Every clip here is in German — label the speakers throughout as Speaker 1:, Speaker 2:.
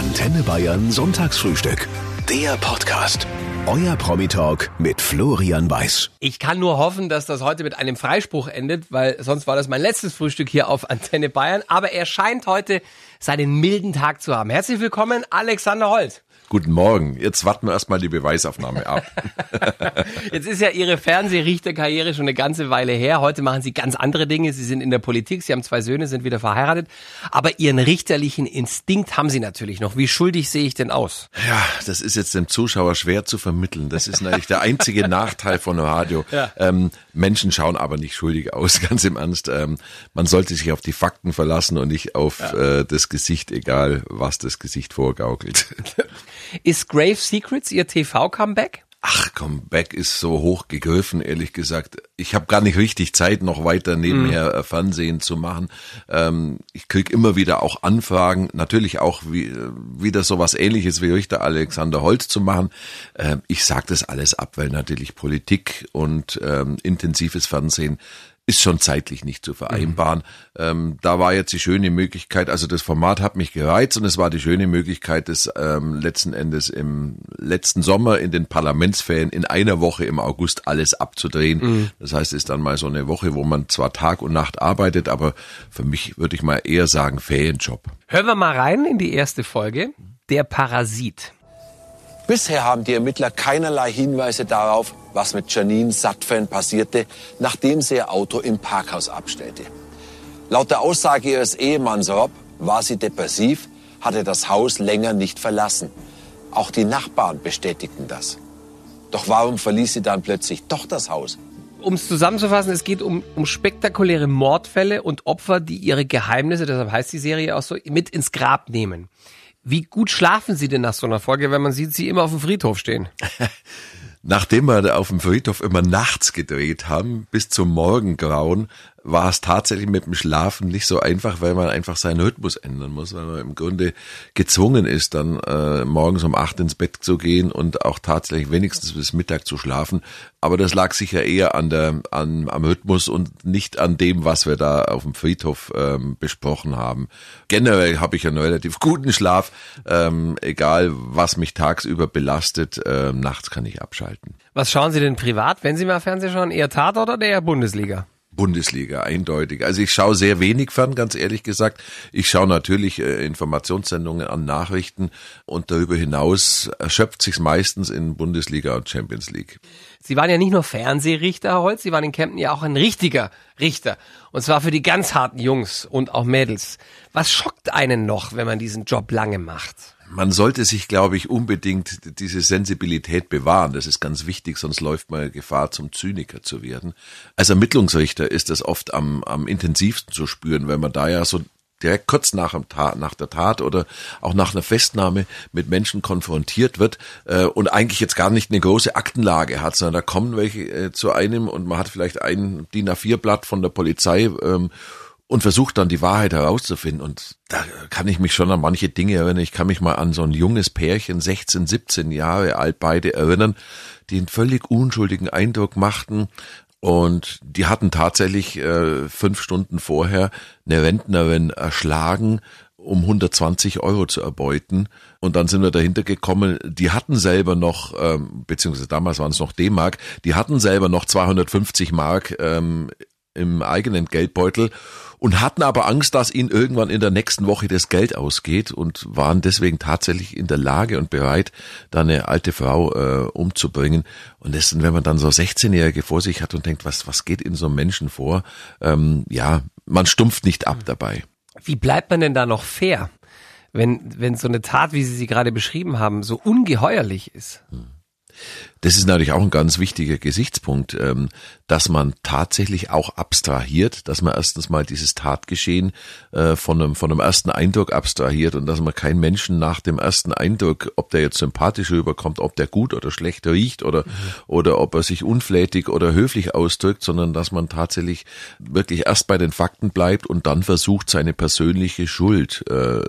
Speaker 1: Antenne Bayern Sonntagsfrühstück. Der Podcast. Euer Promi-Talk mit Florian Weiß.
Speaker 2: Ich kann nur hoffen, dass das heute mit einem Freispruch endet, weil sonst war das mein letztes Frühstück hier auf Antenne Bayern. Aber er scheint heute seinen milden Tag zu haben. Herzlich willkommen, Alexander Holt.
Speaker 3: Guten Morgen. Jetzt warten wir erstmal die Beweisaufnahme ab.
Speaker 2: Jetzt ist ja Ihre Fernsehrichterkarriere schon eine ganze Weile her. Heute machen Sie ganz andere Dinge. Sie sind in der Politik, Sie haben zwei Söhne, sind wieder verheiratet. Aber Ihren richterlichen Instinkt haben Sie natürlich noch. Wie schuldig sehe ich denn aus?
Speaker 3: Ja, das ist jetzt dem Zuschauer schwer zu vermitteln. Das ist natürlich der einzige Nachteil von Radio. Ja. Ähm, Menschen schauen aber nicht schuldig aus, ganz im Ernst. Ähm, man sollte sich auf die Fakten verlassen und nicht auf ja. äh, das Gesicht, egal was das Gesicht vorgaukelt.
Speaker 2: Ist Grave Secrets Ihr TV-Comeback?
Speaker 3: Ach, Comeback ist so hoch gegriffen, ehrlich gesagt. Ich habe gar nicht richtig Zeit, noch weiter nebenher mhm. Fernsehen zu machen. Ähm, ich krieg immer wieder auch Anfragen, natürlich auch wie, äh, wieder sowas ähnliches wie Richter Alexander Holz zu machen. Ähm, ich sage das alles ab, weil natürlich Politik und ähm, intensives Fernsehen ist schon zeitlich nicht zu vereinbaren. Mhm. Ähm, da war jetzt die schöne Möglichkeit, also das Format hat mich gereizt und es war die schöne Möglichkeit, das ähm, letzten Endes im letzten Sommer in den Parlamentsferien in einer Woche im August alles abzudrehen. Mhm. Das heißt, es ist dann mal so eine Woche, wo man zwar Tag und Nacht arbeitet, aber für mich würde ich mal eher sagen Ferienjob.
Speaker 2: Hören wir mal rein in die erste Folge. Der Parasit.
Speaker 4: Bisher haben die Ermittler keinerlei Hinweise darauf, was mit Janine Satfen passierte, nachdem sie ihr Auto im Parkhaus abstellte. Laut der Aussage ihres Ehemanns Rob war sie depressiv, hatte das Haus länger nicht verlassen. Auch die Nachbarn bestätigten das. Doch warum verließ sie dann plötzlich doch das Haus?
Speaker 2: Um es zusammenzufassen, es geht um, um spektakuläre Mordfälle und Opfer, die ihre Geheimnisse, deshalb heißt die Serie auch so, mit ins Grab nehmen. Wie gut schlafen Sie denn nach so einer Folge, wenn man sieht, Sie immer auf dem Friedhof stehen?
Speaker 3: Nachdem wir auf dem Friedhof immer nachts gedreht haben, bis zum Morgengrauen, war es tatsächlich mit dem Schlafen nicht so einfach, weil man einfach seinen Rhythmus ändern muss, weil man im Grunde gezwungen ist, dann äh, morgens um acht ins Bett zu gehen und auch tatsächlich wenigstens bis Mittag zu schlafen. Aber das lag sicher eher an der, an, am Rhythmus und nicht an dem, was wir da auf dem Friedhof ähm, besprochen haben. Generell habe ich einen relativ guten Schlaf, ähm, egal was mich tagsüber belastet, äh, nachts kann ich abschalten.
Speaker 2: Was schauen Sie denn privat, wenn Sie mal Fernsehen schauen? Eher Tatort oder eher Bundesliga?
Speaker 3: Bundesliga, eindeutig. Also ich schaue sehr wenig fern, ganz ehrlich gesagt. Ich schaue natürlich äh, Informationssendungen an, Nachrichten und darüber hinaus erschöpft sich meistens in Bundesliga und Champions League.
Speaker 2: Sie waren ja nicht nur Fernsehrichter, Herr Holz, Sie waren in Kempten ja auch ein richtiger Richter. Und zwar für die ganz harten Jungs und auch Mädels. Was schockt einen noch, wenn man diesen Job lange macht?
Speaker 3: Man sollte sich, glaube ich, unbedingt diese Sensibilität bewahren. Das ist ganz wichtig, sonst läuft man Gefahr, zum Zyniker zu werden. Als Ermittlungsrichter ist das oft am, am intensivsten zu spüren, weil man da ja so direkt kurz nach, dem Tat, nach der Tat oder auch nach einer Festnahme mit Menschen konfrontiert wird äh, und eigentlich jetzt gar nicht eine große Aktenlage hat, sondern da kommen welche äh, zu einem und man hat vielleicht ein DIN A4-Blatt von der Polizei ähm, und versucht dann die Wahrheit herauszufinden. Und da kann ich mich schon an manche Dinge erinnern. Ich kann mich mal an so ein junges Pärchen, 16, 17 Jahre alt beide erinnern, die einen völlig unschuldigen Eindruck machten. Und die hatten tatsächlich äh, fünf Stunden vorher eine Rentnerin erschlagen, um 120 Euro zu erbeuten. Und dann sind wir dahinter gekommen, die hatten selber noch, ähm, beziehungsweise damals waren es noch D-Mark, die hatten selber noch 250 Mark ähm, im eigenen Geldbeutel und hatten aber Angst, dass ihnen irgendwann in der nächsten Woche das Geld ausgeht und waren deswegen tatsächlich in der Lage und bereit, da eine alte Frau äh, umzubringen. Und das, wenn man dann so 16-Jährige vor sich hat und denkt, was, was geht in so einem Menschen vor? Ähm, ja, man stumpft nicht ab dabei.
Speaker 2: Wie bleibt man denn da noch fair, wenn, wenn so eine Tat, wie Sie sie gerade beschrieben haben, so ungeheuerlich ist? Hm.
Speaker 3: Das ist natürlich auch ein ganz wichtiger Gesichtspunkt, ähm, dass man tatsächlich auch abstrahiert, dass man erstens mal dieses Tatgeschehen äh, von einem, von einem ersten Eindruck abstrahiert und dass man keinen Menschen nach dem ersten Eindruck, ob der jetzt sympathisch rüberkommt, ob der gut oder schlecht riecht oder, oder ob er sich unflätig oder höflich ausdrückt, sondern dass man tatsächlich wirklich erst bei den Fakten bleibt und dann versucht, seine persönliche Schuld äh,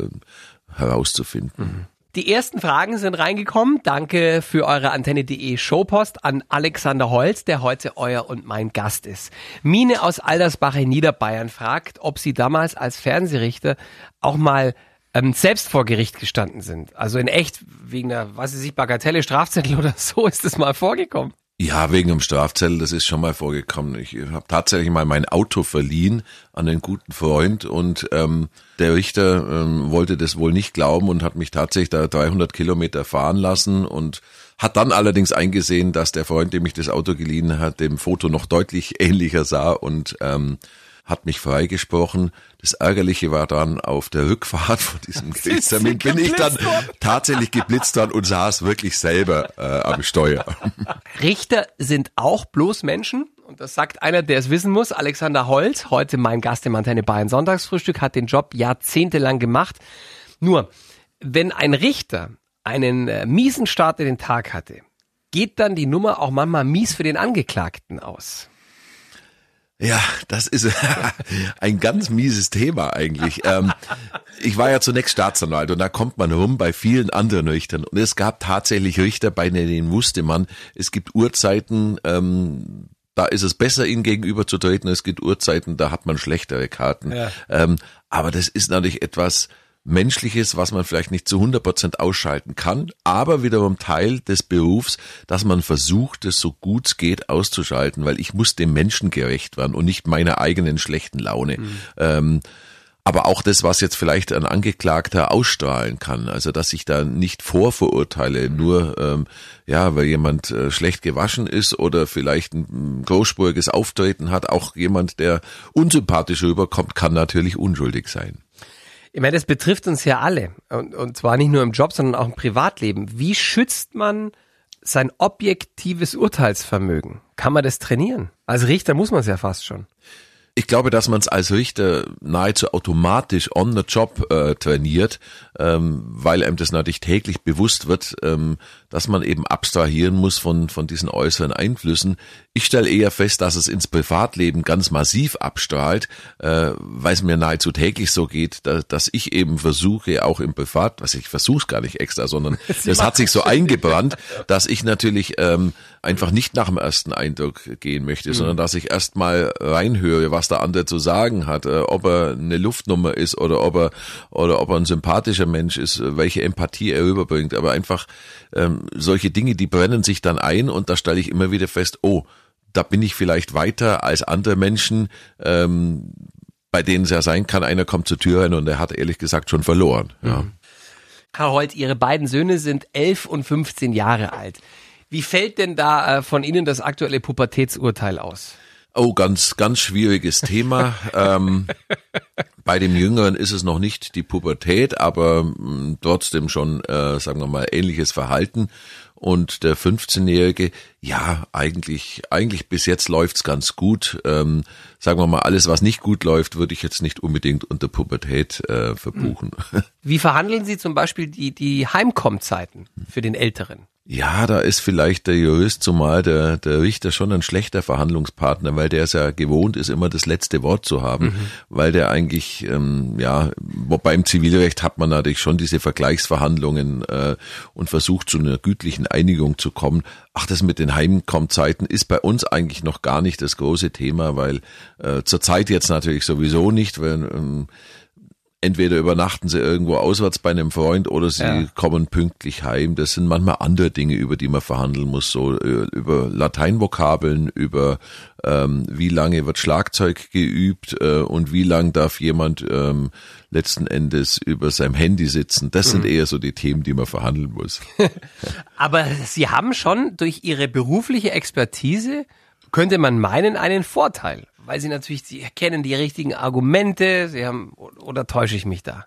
Speaker 3: herauszufinden. Mhm.
Speaker 2: Die ersten Fragen sind reingekommen. Danke für eure Antenne.de Showpost an Alexander Holz, der heute euer und mein Gast ist. Mine aus Aldersbach in Niederbayern fragt, ob sie damals als Fernsehrichter auch mal ähm, selbst vor Gericht gestanden sind. Also in echt wegen einer, weiß ich Bagatelle, Strafzettel oder so ist das mal vorgekommen.
Speaker 3: Ja, wegen einem Strafzettel, das ist schon mal vorgekommen. Ich habe tatsächlich mal mein Auto verliehen an einen guten Freund und ähm, der Richter ähm, wollte das wohl nicht glauben und hat mich tatsächlich da 300 Kilometer fahren lassen und hat dann allerdings eingesehen, dass der Freund, dem ich das Auto geliehen hat, dem Foto noch deutlich ähnlicher sah und ähm, hat mich freigesprochen. Das Ärgerliche war dann, auf der Rückfahrt von diesem Gerichtstermin bin ich dann tatsächlich geblitzt worden und saß wirklich selber äh, am Steuer.
Speaker 2: Richter sind auch bloß Menschen. Und das sagt einer, der es wissen muss. Alexander Holt, heute mein Gast im Antenne Bayern Sonntagsfrühstück, hat den Job jahrzehntelang gemacht. Nur, wenn ein Richter einen äh, miesen Start in den Tag hatte, geht dann die Nummer auch manchmal mies für den Angeklagten aus.
Speaker 3: Ja, das ist ein ganz mieses Thema eigentlich. Ähm, ich war ja zunächst Staatsanwalt und da kommt man rum bei vielen anderen Richtern. Und es gab tatsächlich Richter, bei denen wusste man, es gibt Uhrzeiten, ähm, da ist es besser, ihnen gegenüber zu treten. Es gibt Uhrzeiten, da hat man schlechtere Karten. Ja. Ähm, aber das ist natürlich etwas, Menschliches, was man vielleicht nicht zu 100 Prozent ausschalten kann, aber wiederum Teil des Berufs, dass man versucht, es so gut es geht auszuschalten, weil ich muss dem Menschen gerecht werden und nicht meiner eigenen schlechten Laune. Mhm. Ähm, aber auch das, was jetzt vielleicht ein Angeklagter ausstrahlen kann, also dass ich da nicht vorverurteile, nur ähm, ja, weil jemand äh, schlecht gewaschen ist oder vielleicht ein großspuriges Auftreten hat, auch jemand, der unsympathisch rüberkommt, kann natürlich unschuldig sein.
Speaker 2: Ich meine, das betrifft uns ja alle. Und, und zwar nicht nur im Job, sondern auch im Privatleben. Wie schützt man sein objektives Urteilsvermögen? Kann man das trainieren? Als Richter muss man es ja fast schon.
Speaker 3: Ich glaube, dass man es als Richter nahezu automatisch on the job äh, trainiert, ähm, weil einem das natürlich täglich bewusst wird, ähm, dass man eben abstrahieren muss von, von diesen äußeren Einflüssen. Ich stelle eher fest, dass es ins Privatleben ganz massiv abstrahlt, äh, weil es mir nahezu täglich so geht, da, dass ich eben versuche, auch im Privat, was ich versuche gar nicht extra, sondern das hat sich so eingebrannt, dass ich natürlich ähm, einfach nicht nach dem ersten Eindruck gehen möchte, mhm. sondern dass ich erst mal reinhöre, was der andere zu sagen hat, äh, ob er eine Luftnummer ist oder ob er oder ob er ein sympathischer Mensch ist, welche Empathie er rüberbringt, aber einfach ähm, solche Dinge, die brennen sich dann ein und da stelle ich immer wieder fest, oh, da bin ich vielleicht weiter als andere Menschen, ähm, bei denen es ja sein kann, einer kommt zur Tür rein und er hat ehrlich gesagt schon verloren. Ja. Mhm.
Speaker 2: Herr Holt, Ihre beiden Söhne sind elf und 15 Jahre alt. Wie fällt denn da äh, von Ihnen das aktuelle Pubertätsurteil aus?
Speaker 3: Oh, ganz, ganz schwieriges Thema. ähm, bei dem Jüngeren ist es noch nicht die Pubertät, aber mh, mm, trotzdem schon, äh, sagen wir mal, ähnliches Verhalten. Und der 15-Jährige, ja, eigentlich, eigentlich bis jetzt läuft's ganz gut. Ähm, sagen wir mal, alles, was nicht gut läuft, würde ich jetzt nicht unbedingt unter Pubertät äh, verbuchen.
Speaker 2: Wie verhandeln Sie zum Beispiel die, die Heimkommzeiten für den Älteren?
Speaker 3: Ja, da ist vielleicht der Jurist, zumal der, der Richter schon ein schlechter Verhandlungspartner, weil der es ja gewohnt ist, immer das letzte Wort zu haben, mhm. weil der eigentlich, ähm, ja, beim Zivilrecht hat man natürlich schon diese Vergleichsverhandlungen äh, und versucht zu einer gütlichen Einigung zu kommen. Ach, das mit den Heimkommzeiten ist bei uns eigentlich noch gar nicht das große Thema, weil äh, zurzeit jetzt natürlich sowieso nicht, weil ähm, entweder übernachten sie irgendwo auswärts bei einem Freund oder sie ja. kommen pünktlich heim. Das sind manchmal andere Dinge, über die man verhandeln muss, so äh, über Lateinvokabeln, über ähm, wie lange wird Schlagzeug geübt äh, und wie lang darf jemand ähm, letzten Endes über seinem Handy sitzen. Das sind mhm. eher so die Themen, die man verhandeln muss.
Speaker 2: Aber Sie haben schon durch Ihre berufliche Expertise könnte man meinen, einen Vorteil weil sie natürlich, sie kennen die richtigen Argumente, sie haben, oder täusche ich mich da?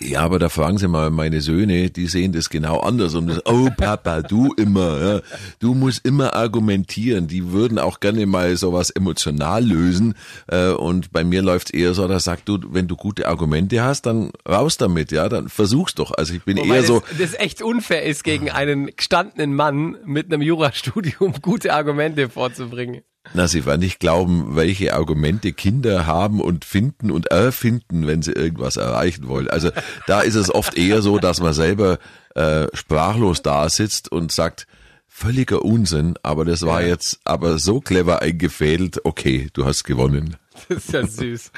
Speaker 3: Ja, aber da fragen Sie mal meine Söhne, die sehen das genau anders und das, oh Papa, du immer, ja, du musst immer argumentieren. Die würden auch gerne mal sowas emotional lösen äh, und bei mir läuft's eher so, da sagt du, wenn du gute Argumente hast, dann raus damit, ja, dann versuch's doch. Also ich bin Wobei eher so,
Speaker 2: das, das echt unfair ist gegen einen gestandenen Mann mit einem Jurastudium gute Argumente vorzubringen.
Speaker 3: Na, Sie werden nicht glauben, welche Argumente Kinder haben und finden und erfinden, wenn sie irgendwas erreichen wollen. Also da ist es oft eher so, dass man selber äh, sprachlos da sitzt und sagt, völliger Unsinn, aber das war ja. jetzt aber so clever eingefädelt, okay, du hast gewonnen.
Speaker 2: Das ist ja süß.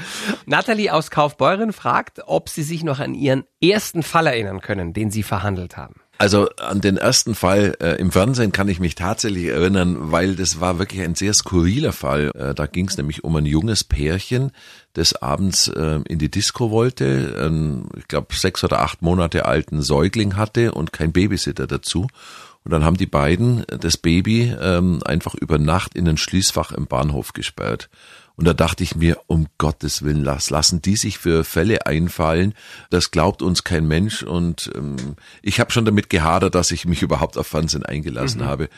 Speaker 2: Nathalie aus Kaufbeuren fragt, ob Sie sich noch an Ihren ersten Fall erinnern können, den Sie verhandelt haben.
Speaker 3: Also an den ersten Fall äh, im Fernsehen kann ich mich tatsächlich erinnern, weil das war wirklich ein sehr skurriler Fall. Äh, da ging es nämlich um ein junges Pärchen, das abends äh, in die Disco wollte, einen, ich glaube sechs oder acht Monate alten Säugling hatte und kein Babysitter dazu. Und dann haben die beiden das Baby ähm, einfach über Nacht in ein Schließfach im Bahnhof gesperrt. Und da dachte ich mir, um Gottes Willen, lass, lassen die sich für Fälle einfallen. Das glaubt uns kein Mensch. Und ähm, ich habe schon damit gehadert, dass ich mich überhaupt auf Fernsehen eingelassen mhm. habe.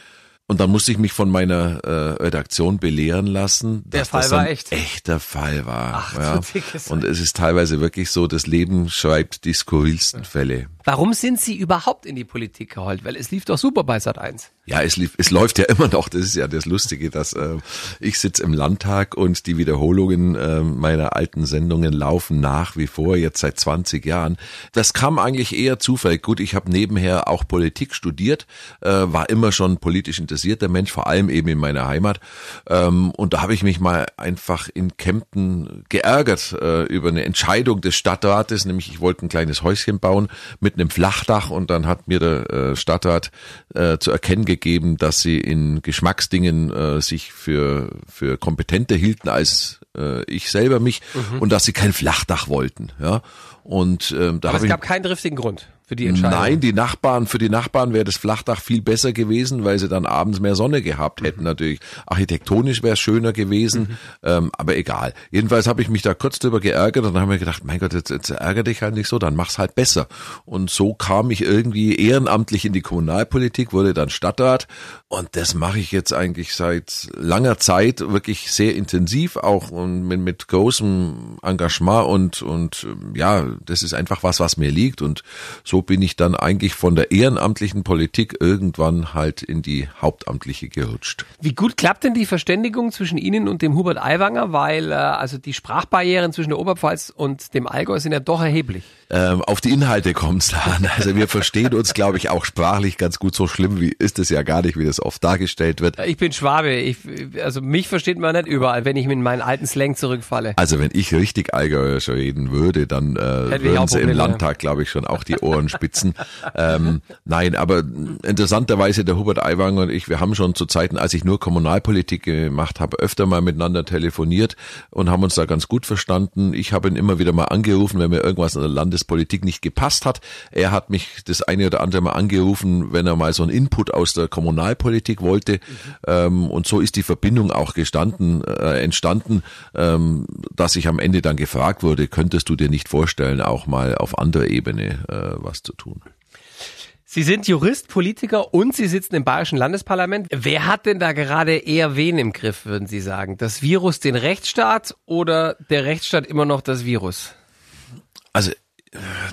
Speaker 3: Und dann musste ich mich von meiner äh, Redaktion belehren lassen,
Speaker 2: dass Der Fall
Speaker 3: das
Speaker 2: war
Speaker 3: ein
Speaker 2: echt.
Speaker 3: echter Fall war.
Speaker 2: Ach,
Speaker 3: ja.
Speaker 2: so
Speaker 3: Und es ist teilweise wirklich so, das Leben schreibt die skurrilsten Fälle.
Speaker 2: Warum sind Sie überhaupt in die Politik geholt? Weil es lief doch super bei Sat 1.
Speaker 3: Ja, es, lief, es läuft ja immer noch. Das ist ja das Lustige, dass äh, ich sitze im Landtag und die Wiederholungen äh, meiner alten Sendungen laufen nach wie vor, jetzt seit 20 Jahren. Das kam eigentlich eher zufällig. Gut, ich habe nebenher auch Politik studiert, äh, war immer schon politisch interessierter Mensch, vor allem eben in meiner Heimat. Ähm, und da habe ich mich mal einfach in Kempten geärgert äh, über eine Entscheidung des Stadtrates, nämlich ich wollte ein kleines Häuschen bauen mit einem Flachdach und dann hat mir der äh, Stadtrat äh, zu erkennen gegeben, dass sie in Geschmacksdingen äh, sich für, für kompetenter hielten als äh, ich selber mich mhm. und dass sie kein Flachdach wollten. Ja. Und ähm, da
Speaker 2: Aber es
Speaker 3: ich,
Speaker 2: gab keinen driftigen Grund für die Entscheidung.
Speaker 3: Nein, die Nachbarn, für die Nachbarn wäre das Flachdach viel besser gewesen, weil sie dann abends mehr Sonne gehabt hätten. Mhm. Natürlich architektonisch wäre es schöner gewesen, mhm. ähm, aber egal. Jedenfalls habe ich mich da kurz drüber geärgert und dann habe mir gedacht, mein Gott, jetzt, jetzt ärgere dich halt nicht so, dann mach's halt besser. Und so kam ich irgendwie ehrenamtlich in die Kommunalpolitik, wurde dann Stadtrat und das mache ich jetzt eigentlich seit langer Zeit wirklich sehr intensiv, auch und mit, mit großem Engagement und und ja, das ist einfach was, was mir liegt und so bin ich dann eigentlich von der ehrenamtlichen Politik irgendwann halt in die hauptamtliche gerutscht.
Speaker 2: Wie gut klappt denn die Verständigung zwischen Ihnen und dem Hubert Aiwanger? Weil äh, also die Sprachbarrieren zwischen der Oberpfalz und dem Allgäu sind ja doch erheblich.
Speaker 3: Ähm, auf die Inhalte kommt es an. Also wir verstehen uns, glaube ich, auch sprachlich ganz gut. So schlimm wie ist es ja gar nicht, wie das oft dargestellt wird.
Speaker 2: Ich bin Schwabe. Ich, also mich versteht man nicht überall, wenn ich mit meinen alten Slang zurückfalle.
Speaker 3: Also wenn ich richtig Allgäuerisch reden würde, dann äh, würden sie im Landtag, glaube ich, schon auch die Ohren spitzen. ähm, nein, aber interessanterweise der Hubert Aiwanger und ich, wir haben schon zu Zeiten, als ich nur Kommunalpolitik gemacht habe, öfter mal miteinander telefoniert und haben uns da ganz gut verstanden. Ich habe ihn immer wieder mal angerufen, wenn mir irgendwas in der Landespolitik nicht gepasst hat. Er hat mich das eine oder andere Mal angerufen, wenn er mal so einen Input aus der Kommunalpolitik wollte. Mhm. Ähm, und so ist die Verbindung auch gestanden, äh, entstanden, ähm, dass ich am Ende dann gefragt wurde, könntest du dir nicht vorstellen, auch mal auf anderer Ebene äh, was zu tun?
Speaker 2: Sie sind Jurist, Politiker und Sie sitzen im Bayerischen Landesparlament. Wer hat denn da gerade eher wen im Griff, würden Sie sagen? Das Virus den Rechtsstaat oder der Rechtsstaat immer noch das Virus?
Speaker 3: Also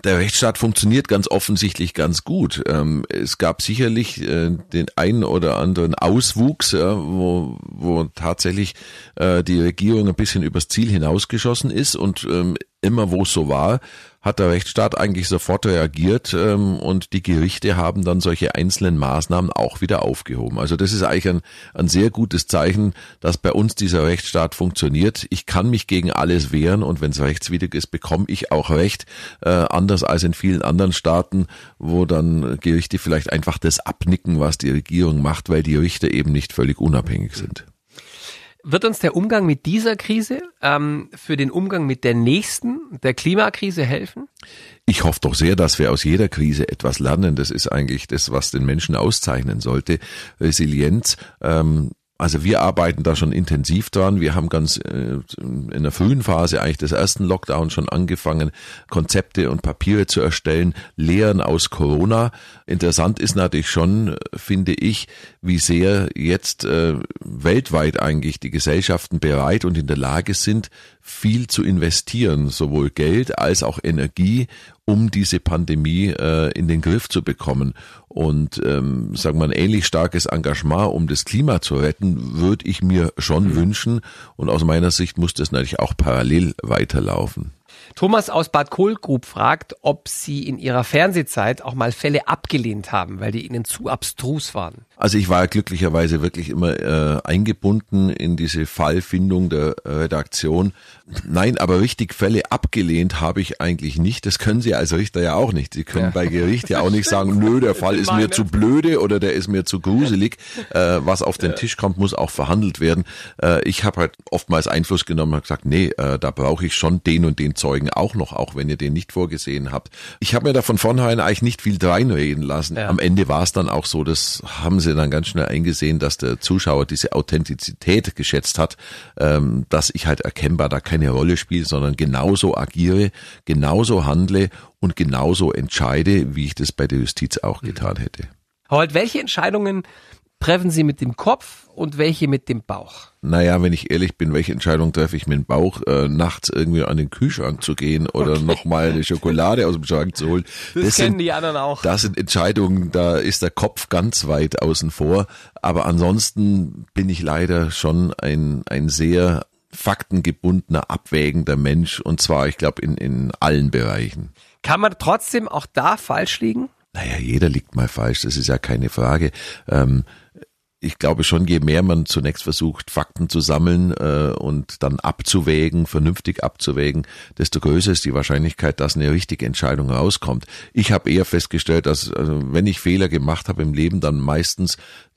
Speaker 3: der Rechtsstaat funktioniert ganz offensichtlich ganz gut. Ähm, es gab sicherlich äh, den einen oder anderen Auswuchs, wo, wo tatsächlich äh, die Regierung ein bisschen übers Ziel hinausgeschossen ist und ähm, immer wo es so war, hat der Rechtsstaat eigentlich sofort reagiert ähm, und die Gerichte haben dann solche einzelnen Maßnahmen auch wieder aufgehoben. Also das ist eigentlich ein, ein sehr gutes Zeichen, dass bei uns dieser Rechtsstaat funktioniert. Ich kann mich gegen alles wehren und wenn es rechtswidrig ist, bekomme ich auch Recht, äh, anders als in vielen anderen Staaten, wo dann Gerichte vielleicht einfach das abnicken, was die Regierung macht, weil die Richter eben nicht völlig unabhängig sind.
Speaker 2: Wird uns der Umgang mit dieser Krise ähm, für den Umgang mit der nächsten, der Klimakrise helfen?
Speaker 3: Ich hoffe doch sehr, dass wir aus jeder Krise etwas lernen. Das ist eigentlich das, was den Menschen auszeichnen sollte. Resilienz. Ähm, also wir arbeiten da schon intensiv dran. Wir haben ganz äh, in der frühen Phase eigentlich des ersten Lockdowns schon angefangen, Konzepte und Papiere zu erstellen, Lehren aus Corona. Interessant ist natürlich schon, finde ich, wie sehr jetzt äh, weltweit eigentlich die Gesellschaften bereit und in der Lage sind, viel zu investieren, sowohl Geld als auch Energie, um diese Pandemie äh, in den Griff zu bekommen. Und ähm, sagen wir ein ähnlich starkes Engagement, um das Klima zu retten, würde ich mir schon mhm. wünschen. Und aus meiner Sicht muss das natürlich auch parallel weiterlaufen.
Speaker 2: Thomas aus Bad Kohlgrub fragt, ob Sie in Ihrer Fernsehzeit auch mal Fälle abgelehnt haben, weil die Ihnen zu abstrus waren.
Speaker 3: Also ich war glücklicherweise wirklich immer äh, eingebunden in diese Fallfindung der äh, Redaktion. Nein, aber richtig Fälle abgelehnt habe ich eigentlich nicht. Das können Sie als Richter ja auch nicht. Sie können ja. bei Gericht ja auch nicht sagen, nö, der Fall ist mir zu blöde oder der ist mir zu gruselig. Äh, was auf den Tisch kommt, muss auch verhandelt werden. Äh, ich habe halt oftmals Einfluss genommen und gesagt, nee, äh, da brauche ich schon den und den Zeugen auch noch, auch wenn ihr den nicht vorgesehen habt. Ich habe mir da von vornherein eigentlich nicht viel dreinreden lassen. Ja. Am Ende war es dann auch so, das haben sie dann ganz schnell eingesehen, dass der Zuschauer diese Authentizität geschätzt hat, ähm, dass ich halt erkennbar da keine Rolle spiele, sondern genauso agiere, genauso handle und genauso entscheide, wie ich das bei der Justiz auch getan hätte.
Speaker 2: Holt, welche Entscheidungen treffen Sie mit dem Kopf und welche mit dem Bauch?
Speaker 3: Naja, wenn ich ehrlich bin, welche Entscheidung treffe ich mit dem Bauch, äh, nachts irgendwie an den Kühlschrank zu gehen oder okay. nochmal eine Schokolade aus dem Schrank zu holen?
Speaker 2: Das, das kennen sind, die anderen auch.
Speaker 3: Das sind Entscheidungen, da ist der Kopf ganz weit außen vor. Aber ansonsten bin ich leider schon ein, ein sehr faktengebundener, abwägender Mensch und zwar, ich glaube, in, in allen Bereichen.
Speaker 2: Kann man trotzdem auch da falsch liegen?
Speaker 3: Naja, jeder liegt mal falsch, das ist ja keine Frage. Ähm, ich glaube schon, je mehr man zunächst versucht, Fakten zu sammeln äh, und dann abzuwägen, vernünftig abzuwägen, desto größer ist die Wahrscheinlichkeit, dass eine richtige Entscheidung rauskommt. Ich habe eher festgestellt, dass also, wenn ich Fehler gemacht habe im Leben, dann meistens,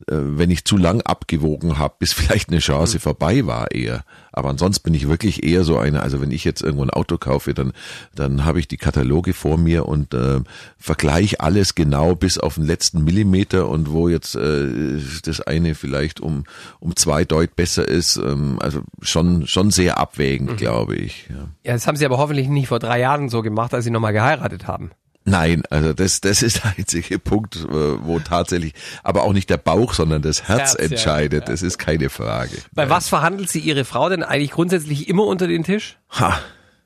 Speaker 3: äh, wenn ich zu lang abgewogen habe, bis vielleicht eine Chance mhm. vorbei war eher. Aber ansonsten bin ich wirklich eher so einer, also wenn ich jetzt irgendwo ein Auto kaufe, dann, dann habe ich die Kataloge vor mir und äh, vergleiche alles genau bis auf den letzten Millimeter und wo jetzt äh, das eine vielleicht um, um zwei Deut besser ist. Ähm, also schon, schon sehr abwägend, mhm. glaube ich.
Speaker 2: Ja. ja, das haben Sie aber hoffentlich nicht vor drei Jahren so gemacht, als Sie nochmal geheiratet haben.
Speaker 3: Nein, also das, das ist der einzige Punkt, äh, wo tatsächlich, aber auch nicht der Bauch, sondern das Herz, Herz entscheidet. Ja, Das ist keine Frage.
Speaker 2: Bei Nein. was verhandelt sie Ihre Frau denn eigentlich grundsätzlich immer unter den Tisch?
Speaker 3: Ha,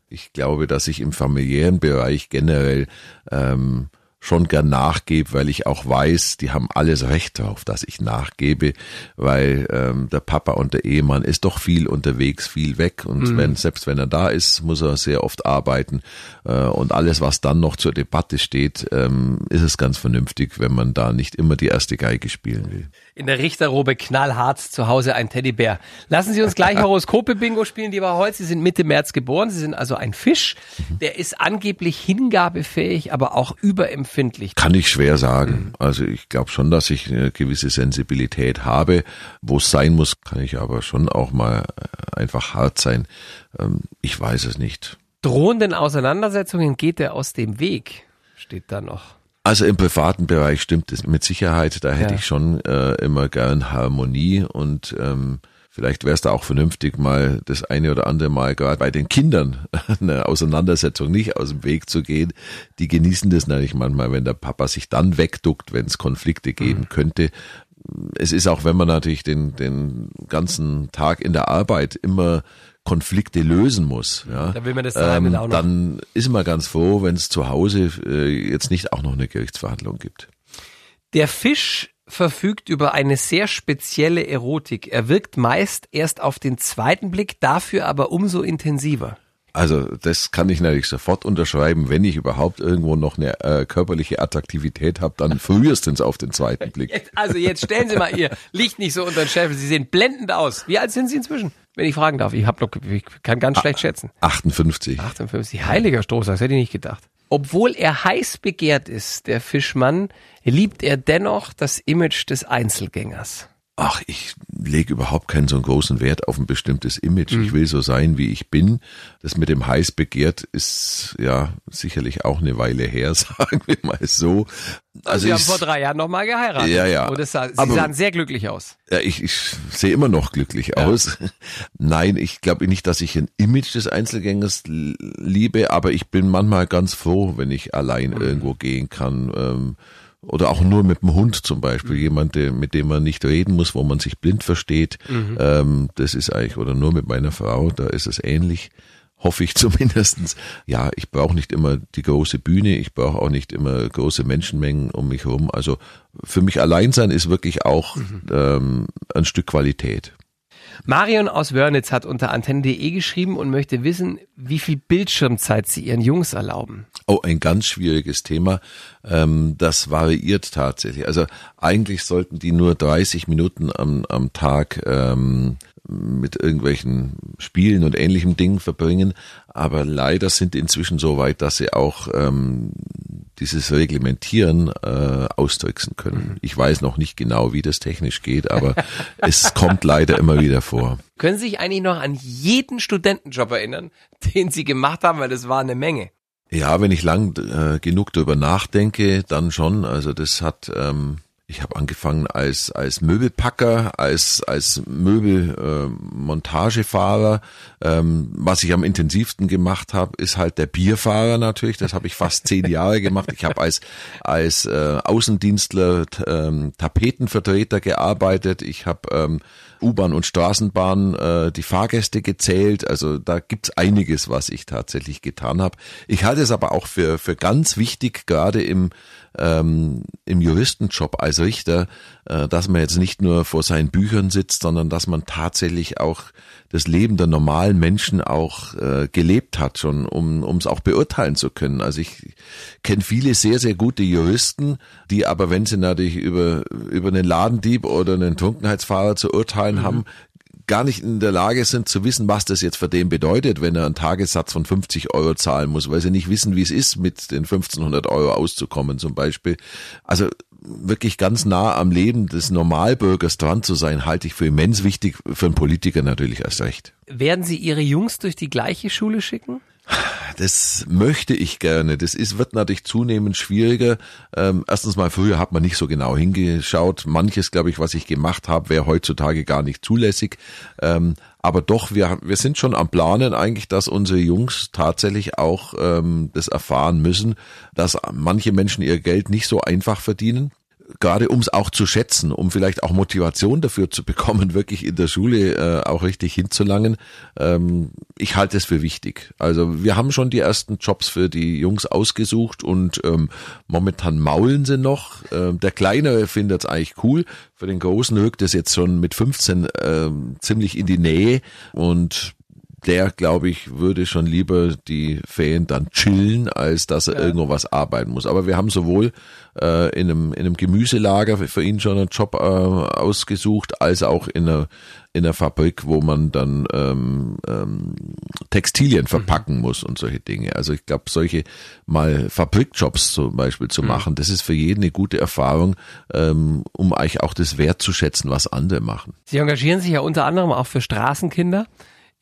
Speaker 3: ich glaube, dass ich im familiären Bereich generell ähm, schon gern nachgebe, weil ich auch weiß, die haben alles Recht darauf, dass ich nachgebe, weil ähm, der Papa und der Ehemann ist doch viel unterwegs, viel weg und mhm. wenn selbst wenn er da ist, muss er sehr oft arbeiten äh, und alles, was dann noch zur Debatte steht, ähm, ist es ganz vernünftig, wenn man da nicht immer die erste Geige spielen will
Speaker 2: in der Richterrobe knallhart zu Hause ein Teddybär. Lassen Sie uns gleich Horoskope-Bingo spielen, lieber Holz. Sie sind Mitte März geboren. Sie sind also ein Fisch. Der ist angeblich hingabefähig, aber auch überempfindlich.
Speaker 3: Kann ich schwer sagen. Also ich glaube schon, dass ich eine gewisse Sensibilität habe. Wo es sein muss, kann ich aber schon auch mal äh, einfach hart sein. Ähm, ich weiß es nicht.
Speaker 2: Drohenden Auseinandersetzungen geht er aus dem Weg, steht da noch.
Speaker 3: Also im privaten Bereich stimmt es mit Sicherheit. Da hätte ja. ich schon äh, immer gern Harmonie und ähm, vielleicht wäre es da auch vernünftig, mal das eine oder andere Mal gerade bei den Kindern eine Auseinandersetzung nicht aus dem Weg zu gehen. Die genießen das nämlich manchmal, wenn der Papa sich dann wegduckt, wenn es Konflikte geben mhm. könnte. Es ist auch, wenn man natürlich den, den ganzen Tag in der Arbeit immer Konflikte lösen muss, ja,
Speaker 2: dann, will man das
Speaker 3: ähm, dann ist man ganz froh, wenn es zu Hause äh, jetzt nicht auch noch eine Gerichtsverhandlung gibt.
Speaker 2: Der Fisch verfügt über eine sehr spezielle Erotik. Er wirkt meist erst auf den zweiten Blick, dafür aber umso intensiver.
Speaker 3: Also das kann ich natürlich sofort unterschreiben. Wenn ich überhaupt irgendwo noch eine äh, körperliche Attraktivität habe, dann frühestens auf den zweiten Blick.
Speaker 2: Jetzt, also jetzt stellen Sie mal Ihr Licht nicht so unter den Scheffel. Sie sehen blendend aus. Wie alt sind Sie inzwischen? Wenn ich fragen darf. Ich, hab noch, ich kann ganz schlecht schätzen.
Speaker 3: 58.
Speaker 2: 58. Heiliger Stoß, das hätte ich nicht gedacht. Obwohl er heiß begehrt ist, der Fischmann, liebt er dennoch das Image des Einzelgängers.
Speaker 3: Ach, ich lege überhaupt keinen so großen Wert auf ein bestimmtes Image. Mhm. Ich will so sein, wie ich bin. Das mit dem heiß begehrt ist ja sicherlich auch eine Weile her, sagen wir mal so.
Speaker 2: Also Sie haben vor drei Jahren nochmal geheiratet.
Speaker 3: Ja, ja.
Speaker 2: Und sah, Sie Aber, sahen sehr glücklich aus.
Speaker 3: Ja, ich, ich sehe immer noch glücklich ja. aus. Nein, ich glaube nicht, dass ich ein Image des Einzelgängers liebe, aber ich bin manchmal ganz froh, wenn ich allein mhm. irgendwo gehen kann. Ähm, oder auch nur mit dem Hund zum Beispiel, jemand, der, mit dem man nicht reden muss, wo man sich blind versteht. Mhm. Ähm, das ist eigentlich, oder nur mit meiner Frau, da ist es ähnlich, hoffe ich zumindestens. Ja, ich brauche nicht immer die große Bühne, ich brauche auch nicht immer große Menschenmengen um mich herum. Also für mich allein sein ist wirklich auch mhm. ähm, ein Stück Qualität.
Speaker 2: Marion aus Wörnitz hat unter antenne.de geschrieben und möchte wissen, wie viel Bildschirmzeit sie ihren Jungs erlauben.
Speaker 3: Oh, ein ganz schwieriges Thema. Ähm, das variiert tatsächlich. Also eigentlich sollten die nur 30 Minuten am, am Tag ähm, mit irgendwelchen Spielen und ähnlichen Dingen verbringen. Aber leider sind die inzwischen so weit, dass sie auch ähm, dieses Reglementieren äh, austricksen können. Ich weiß noch nicht genau, wie das technisch geht, aber es kommt leider immer wieder vor.
Speaker 2: Können Sie sich eigentlich noch an jeden Studentenjob erinnern, den Sie gemacht haben, weil das war eine Menge?
Speaker 3: Ja, wenn ich lang äh, genug darüber nachdenke, dann schon. Also das hat ähm, ich habe angefangen als als Möbelpacker, als als Möbelmontagefahrer. Äh, ähm, was ich am intensivsten gemacht habe, ist halt der Bierfahrer natürlich. Das habe ich fast zehn Jahre gemacht. Ich habe als als äh, Außendienstler ähm, Tapetenvertreter gearbeitet. Ich habe ähm, U-Bahn und Straßenbahn äh, die Fahrgäste gezählt. Also da gibt's einiges, was ich tatsächlich getan habe. Ich halte es aber auch für für ganz wichtig, gerade im ähm, im Juristenjob als Richter, äh, dass man jetzt nicht nur vor seinen Büchern sitzt, sondern dass man tatsächlich auch das Leben der normalen Menschen auch äh, gelebt hat, schon um es auch beurteilen zu können. Also ich kenne viele sehr, sehr gute Juristen, die aber, wenn sie natürlich über, über einen Ladendieb oder einen Trunkenheitsfahrer zu urteilen mhm. haben, gar nicht in der Lage sind zu wissen, was das jetzt für den bedeutet, wenn er einen Tagessatz von 50 Euro zahlen muss, weil sie nicht wissen, wie es ist, mit den 1500 Euro auszukommen zum Beispiel. Also wirklich ganz nah am Leben des Normalbürgers dran zu sein, halte ich für immens wichtig, für einen Politiker natürlich erst recht.
Speaker 2: Werden Sie Ihre Jungs durch die gleiche Schule schicken?
Speaker 3: Das möchte ich gerne. Das ist, wird natürlich zunehmend schwieriger. Ähm, erstens mal, früher hat man nicht so genau hingeschaut. Manches, glaube ich, was ich gemacht habe, wäre heutzutage gar nicht zulässig. Ähm, aber doch, wir, wir sind schon am Planen eigentlich, dass unsere Jungs tatsächlich auch ähm, das erfahren müssen, dass manche Menschen ihr Geld nicht so einfach verdienen gerade um es auch zu schätzen, um vielleicht auch Motivation dafür zu bekommen, wirklich in der Schule äh, auch richtig hinzulangen. Ähm, ich halte es für wichtig. Also wir haben schon die ersten Jobs für die Jungs ausgesucht und ähm, momentan maulen sie noch. Ähm, der Kleine findet es eigentlich cool. Für den Großen rückt es jetzt schon mit 15 ähm, ziemlich in die Nähe und der, glaube ich, würde schon lieber die Ferien dann chillen, als dass er ja. irgendwo was arbeiten muss. Aber wir haben sowohl äh, in, einem, in einem Gemüselager für ihn schon einen Job äh, ausgesucht, als auch in einer, in einer Fabrik, wo man dann ähm, ähm, Textilien verpacken mhm. muss und solche Dinge. Also ich glaube, solche mal Fabrikjobs zum Beispiel zu mhm. machen, das ist für jeden eine gute Erfahrung, ähm, um eigentlich auch das wertzuschätzen, was andere machen.
Speaker 2: Sie engagieren sich ja unter anderem auch für Straßenkinder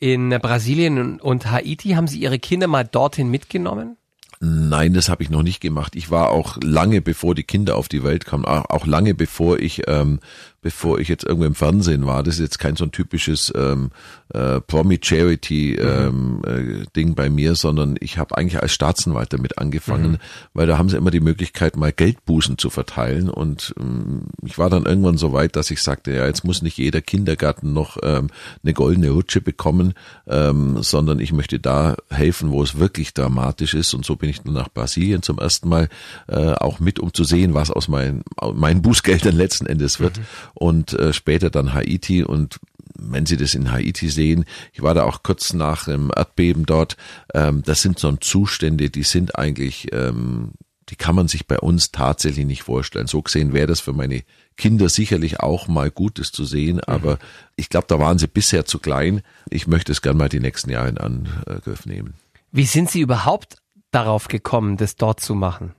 Speaker 2: in Brasilien und Haiti. Haben Sie Ihre Kinder mal dorthin mitgenommen?
Speaker 3: Nein, das habe ich noch nicht gemacht. Ich war auch lange bevor die Kinder auf die Welt kamen, auch lange bevor ich ähm, bevor ich jetzt irgendwo im Fernsehen war. Das ist jetzt kein so ein typisches ähm, äh, Promi-Charity-Ding ähm, äh, bei mir, sondern ich habe eigentlich als Staatsanwalt damit angefangen, mhm. weil da haben sie immer die Möglichkeit, mal Geldbußen zu verteilen. Und ähm, ich war dann irgendwann so weit, dass ich sagte, ja, jetzt muss nicht jeder Kindergarten noch ähm, eine goldene Rutsche bekommen, ähm, sondern ich möchte da helfen, wo es wirklich dramatisch ist. Und so bin ich dann nach Brasilien zum ersten Mal äh, auch mit, um zu sehen, was aus meinen, meinen Bußgeldern letzten Endes wird. Mhm und äh, später dann Haiti und wenn Sie das in Haiti sehen, ich war da auch kurz nach dem Erdbeben dort, ähm, das sind so Zustände, die sind eigentlich, ähm, die kann man sich bei uns tatsächlich nicht vorstellen. So gesehen wäre das für meine Kinder sicherlich auch mal Gutes zu sehen, mhm. aber ich glaube, da waren sie bisher zu klein. Ich möchte es gern mal die nächsten Jahre in Angriff nehmen.
Speaker 2: Wie sind Sie überhaupt darauf gekommen, das dort zu machen?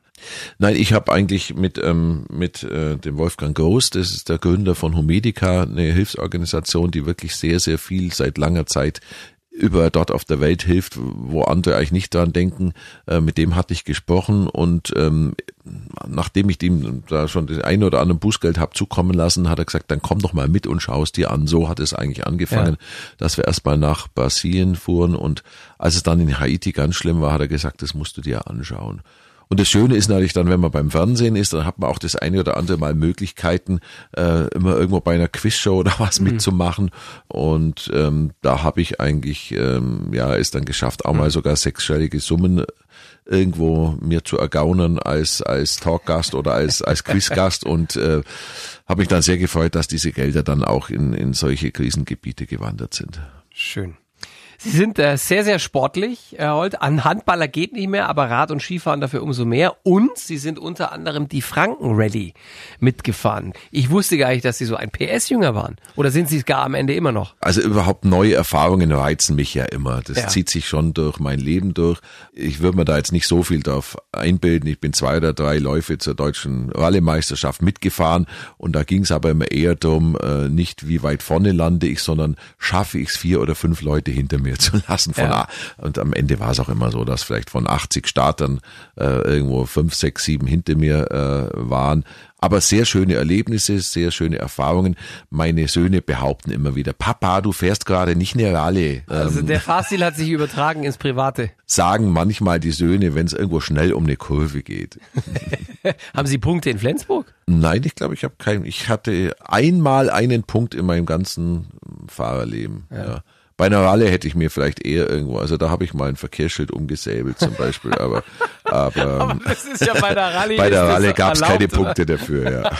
Speaker 3: Nein, ich habe eigentlich mit ähm, mit äh, dem Wolfgang Groß, das ist der Gründer von Homedica, eine Hilfsorganisation, die wirklich sehr sehr viel seit langer Zeit über dort auf der Welt hilft, wo andere eigentlich nicht dran denken. Äh, mit dem hatte ich gesprochen und ähm, nachdem ich ihm da schon den einen oder anderen Bußgeld habe zukommen lassen, hat er gesagt, dann komm doch mal mit und schau es dir an. So hat es eigentlich angefangen, ja. dass wir erstmal nach Brasilien fuhren und als es dann in Haiti ganz schlimm war, hat er gesagt, das musst du dir anschauen. Und das Schöne ist natürlich dann, wenn man beim Fernsehen ist, dann hat man auch das eine oder andere Mal Möglichkeiten, äh, immer irgendwo bei einer Quizshow oder was mhm. mitzumachen. Und ähm, da habe ich eigentlich, ähm, ja, es dann geschafft, auch mal sogar sechsstellige Summen irgendwo mir zu ergaunern als als Talkgast oder als als Quizgast und äh, habe mich dann sehr gefreut, dass diese Gelder dann auch in in solche Krisengebiete gewandert sind.
Speaker 2: Schön. Sie sind äh, sehr, sehr sportlich, Herr Holt. An Handballer geht nicht mehr, aber Rad- und Skifahren dafür umso mehr. Und Sie sind unter anderem die Franken-Rallye mitgefahren. Ich wusste gar nicht, dass Sie so ein PS-Jünger waren. Oder sind Sie es gar am Ende immer noch?
Speaker 3: Also überhaupt neue Erfahrungen reizen mich ja immer. Das ja. zieht sich schon durch mein Leben durch. Ich würde mir da jetzt nicht so viel darauf einbilden. Ich bin zwei oder drei Läufe zur deutschen Rallye-Meisterschaft mitgefahren. Und da ging es aber immer eher darum, äh, nicht wie weit vorne lande ich, sondern schaffe ich es vier oder fünf Leute hinter mir mir zu lassen. Von ja. Und am Ende war es auch immer so, dass vielleicht von 80 Startern äh, irgendwo fünf, sechs, sieben hinter mir äh, waren. Aber sehr schöne Erlebnisse, sehr schöne Erfahrungen. Meine Söhne behaupten immer wieder, Papa, du fährst gerade nicht eine Rallye.
Speaker 2: Also ähm, der Fahrstil hat sich übertragen ins Private.
Speaker 3: Sagen manchmal die Söhne, wenn es irgendwo schnell um eine Kurve geht.
Speaker 2: Haben Sie Punkte in Flensburg?
Speaker 3: Nein, ich glaube, ich habe keinen. Ich hatte einmal einen Punkt in meinem ganzen Fahrerleben. Ja. ja. Bei einer Ralle hätte ich mir vielleicht eher irgendwo, also da habe ich mal ein Verkehrsschild umgesäbelt zum Beispiel, aber, aber, aber
Speaker 2: das ist ja bei der
Speaker 3: bei der Ralle gab es keine? Punkte dafür, ja.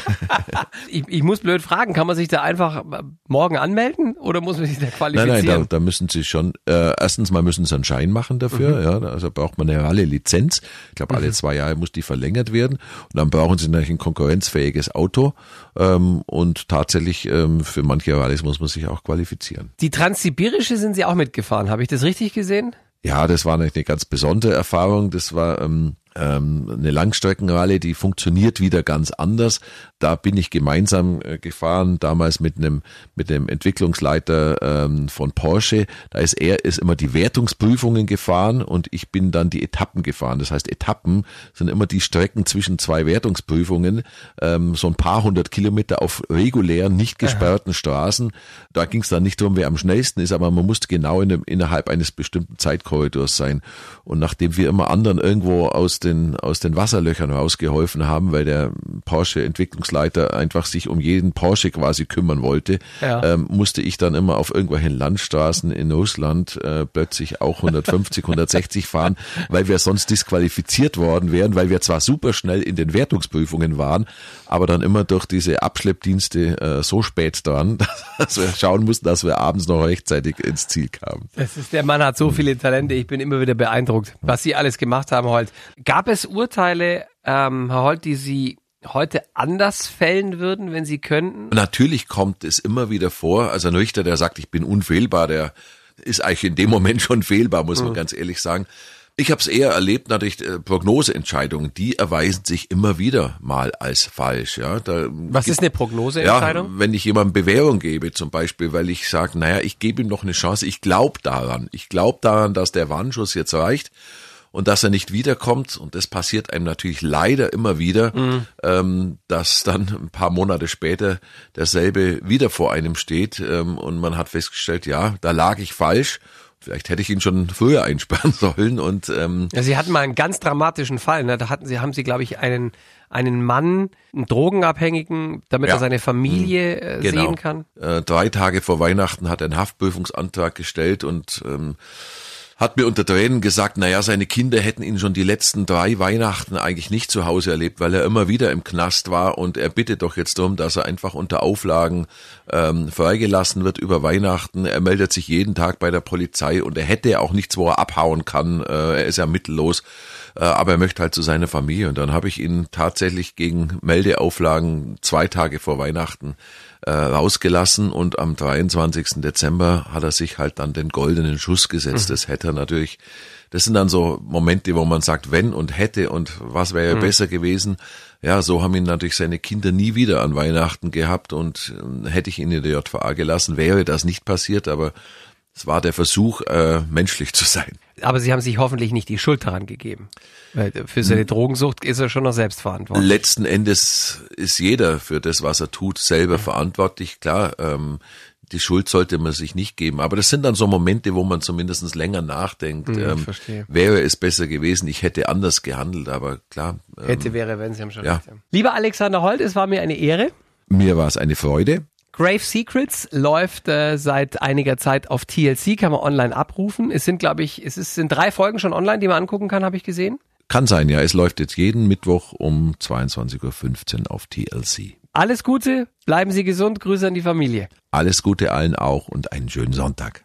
Speaker 2: ich, ich muss blöd fragen, kann man sich da einfach morgen anmelden oder muss man sich da qualifizieren?
Speaker 3: Nein, nein, da, da müssen Sie schon, äh, erstens mal müssen Sie einen Schein machen dafür, mhm. ja, also braucht man eine Ralle-Lizenz. Ich glaube, alle mhm. zwei Jahre muss die verlängert werden und dann brauchen Sie natürlich ein konkurrenzfähiges Auto ähm, und tatsächlich ähm, für manche Rallyes muss man sich auch qualifizieren.
Speaker 2: Die transsibirische sind Sie auch mitgefahren, habe ich das richtig gesehen?
Speaker 3: Ja, das war eine ganz besondere Erfahrung. Das war ähm, ähm, eine Langstreckenrallye, die funktioniert wieder ganz anders. Da bin ich gemeinsam äh, gefahren, damals mit einem mit dem Entwicklungsleiter ähm, von Porsche. Da ist er ist immer die Wertungsprüfungen gefahren und ich bin dann die Etappen gefahren. Das heißt, Etappen sind immer die Strecken zwischen zwei Wertungsprüfungen, ähm, so ein paar hundert Kilometer auf regulären, nicht gesperrten Aha. Straßen. Da ging es dann nicht darum, wer am schnellsten ist, aber man musste genau in einem, innerhalb eines bestimmten Zeitkorridors sein. Und nachdem wir immer anderen irgendwo aus den, aus den Wasserlöchern rausgeholfen haben, weil der Porsche-Entwicklungsleiter einfach sich um jeden Porsche quasi kümmern wollte, ja. ähm, musste ich dann immer auf irgendwelchen Landstraßen in Russland äh, plötzlich auch 150, 160 fahren, weil wir sonst disqualifiziert worden wären, weil wir zwar super schnell in den Wertungsprüfungen waren, aber dann immer durch diese Abschleppdienste äh, so spät dran, dass wir schauen mussten, dass wir abends noch rechtzeitig ins Ziel kamen.
Speaker 2: Das ist, der Mann hat so viele Talente, ich bin immer wieder beeindruckt, was Sie alles gemacht haben heute. Gab es Urteile, ähm, Herr Holt, die Sie heute anders fällen würden, wenn Sie könnten?
Speaker 3: Natürlich kommt es immer wieder vor. Also ein Richter, der sagt, ich bin unfehlbar, der ist eigentlich in dem Moment schon fehlbar, muss man mhm. ganz ehrlich sagen. Ich habe es eher erlebt, natürlich äh, Prognoseentscheidungen, die erweisen sich immer wieder mal als falsch. Ja,
Speaker 2: da Was ist eine Prognoseentscheidung?
Speaker 3: Ja, wenn ich jemandem Bewährung gebe, zum Beispiel, weil ich sage, naja, ich gebe ihm noch eine Chance, ich glaube daran, ich glaube daran, dass der Warnschuss jetzt reicht und dass er nicht wiederkommt. Und das passiert einem natürlich leider immer wieder, mhm. ähm, dass dann ein paar Monate später derselbe wieder vor einem steht ähm, und man hat festgestellt, ja, da lag ich falsch. Vielleicht hätte ich ihn schon früher einsperren sollen und ähm,
Speaker 2: ja, Sie hatten mal einen ganz dramatischen Fall. Ne? Da hatten Sie, haben Sie, glaube ich, einen einen Mann, einen Drogenabhängigen, damit ja. er seine Familie äh, genau. sehen kann.
Speaker 3: Äh, drei Tage vor Weihnachten hat er einen Haftprüfungsantrag gestellt und ähm, hat mir unter Tränen gesagt, naja, seine Kinder hätten ihn schon die letzten drei Weihnachten eigentlich nicht zu Hause erlebt, weil er immer wieder im Knast war und er bittet doch jetzt darum, dass er einfach unter Auflagen ähm, freigelassen wird über Weihnachten. Er meldet sich jeden Tag bei der Polizei und er hätte auch nichts, wo er abhauen kann. Äh, er ist ja mittellos, äh, aber er möchte halt zu seiner Familie. Und dann habe ich ihn tatsächlich gegen Meldeauflagen zwei Tage vor Weihnachten äh, rausgelassen und am 23. Dezember hat er sich halt dann den goldenen Schuss gesetzt. Mhm. Das hätte er natürlich, das sind dann so Momente, wo man sagt, wenn und hätte und was wäre mhm. besser gewesen. Ja, so haben ihn natürlich seine Kinder nie wieder an Weihnachten gehabt und äh, hätte ich ihn in der JVA gelassen, wäre das nicht passiert, aber es war der Versuch, äh, menschlich zu sein.
Speaker 2: Aber Sie haben sich hoffentlich nicht die Schuld daran gegeben. Weil für seine hm. Drogensucht ist er schon noch selbst verantwortlich.
Speaker 3: Letzten Endes ist jeder für das, was er tut, selber verantwortlich. Klar, ähm, die Schuld sollte man sich nicht geben. Aber das sind dann so Momente, wo man zumindest länger nachdenkt.
Speaker 2: Hm,
Speaker 3: ähm,
Speaker 2: verstehe.
Speaker 3: wäre es besser gewesen, ich hätte anders gehandelt, aber klar. Ähm,
Speaker 2: Hätte, wäre, wenn, Sie haben schon
Speaker 3: ja.
Speaker 2: recht. Lieber Alexander Holt, es war mir eine Ehre.
Speaker 3: Mir war es eine Freude.
Speaker 2: Grave Secrets läuft äh, seit einiger Zeit auf TLC, kann man online abrufen. Es sind, glaube ich, es ist, sind drei Folgen schon online, die man angucken kann, habe ich gesehen.
Speaker 3: Kann sein, ja. Es läuft jetzt jeden Mittwoch um 22.15 Uhr auf TLC.
Speaker 2: Alles Gute, bleiben Sie gesund, Grüße an die Familie.
Speaker 3: Alles Gute allen auch und einen schönen Sonntag.